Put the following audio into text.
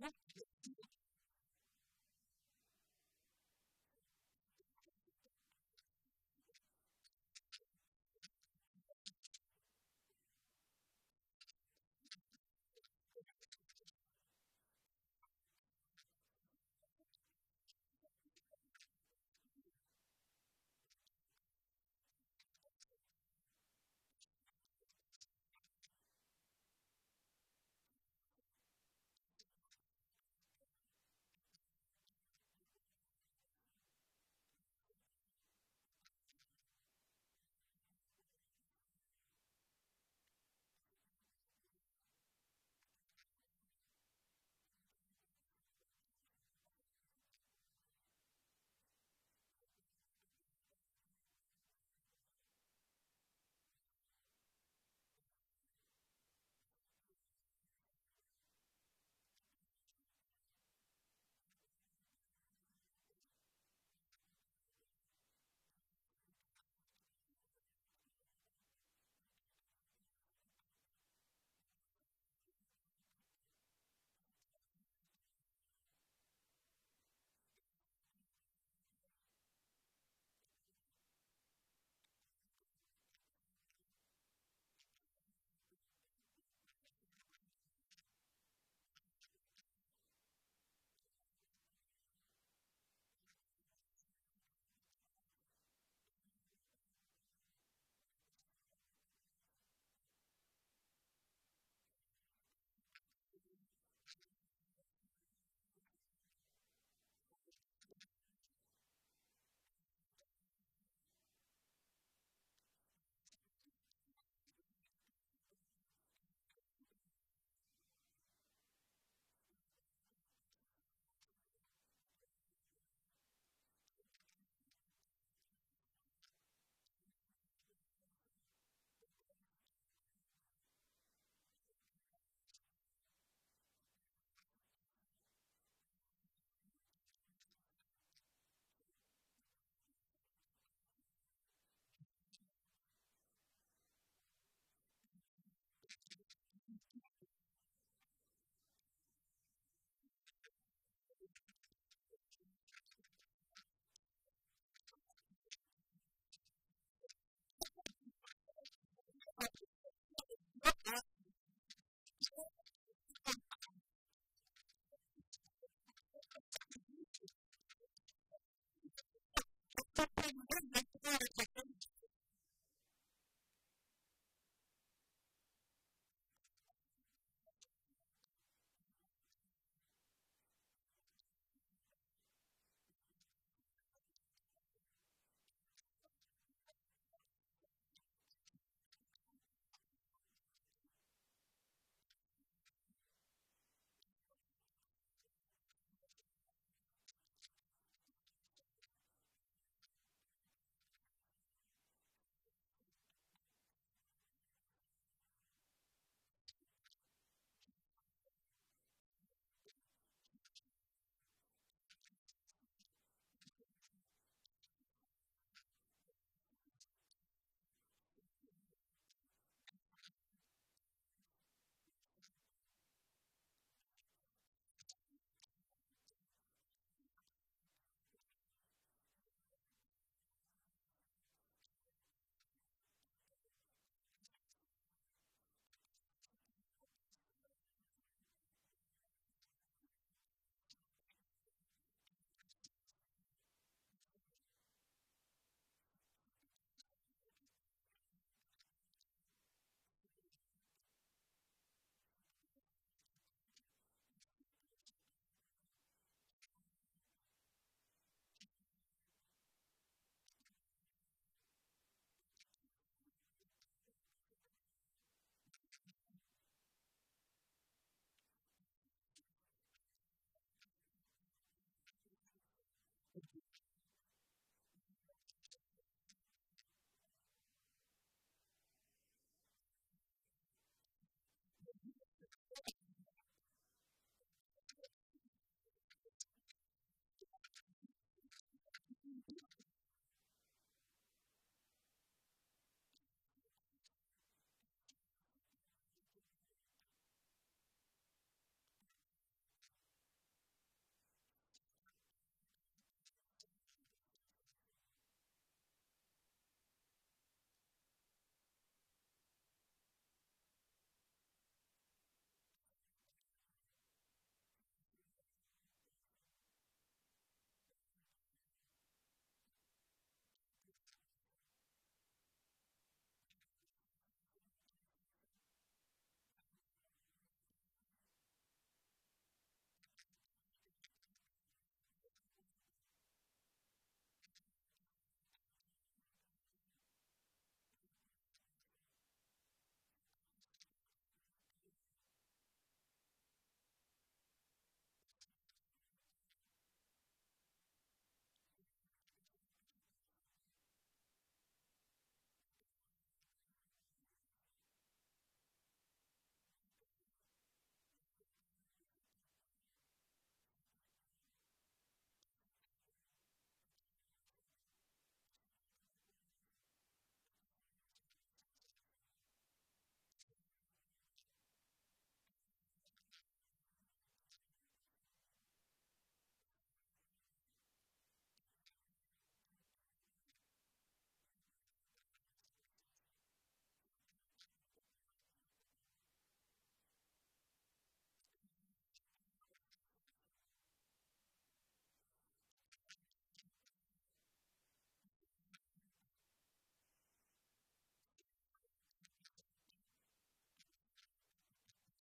What Thank you.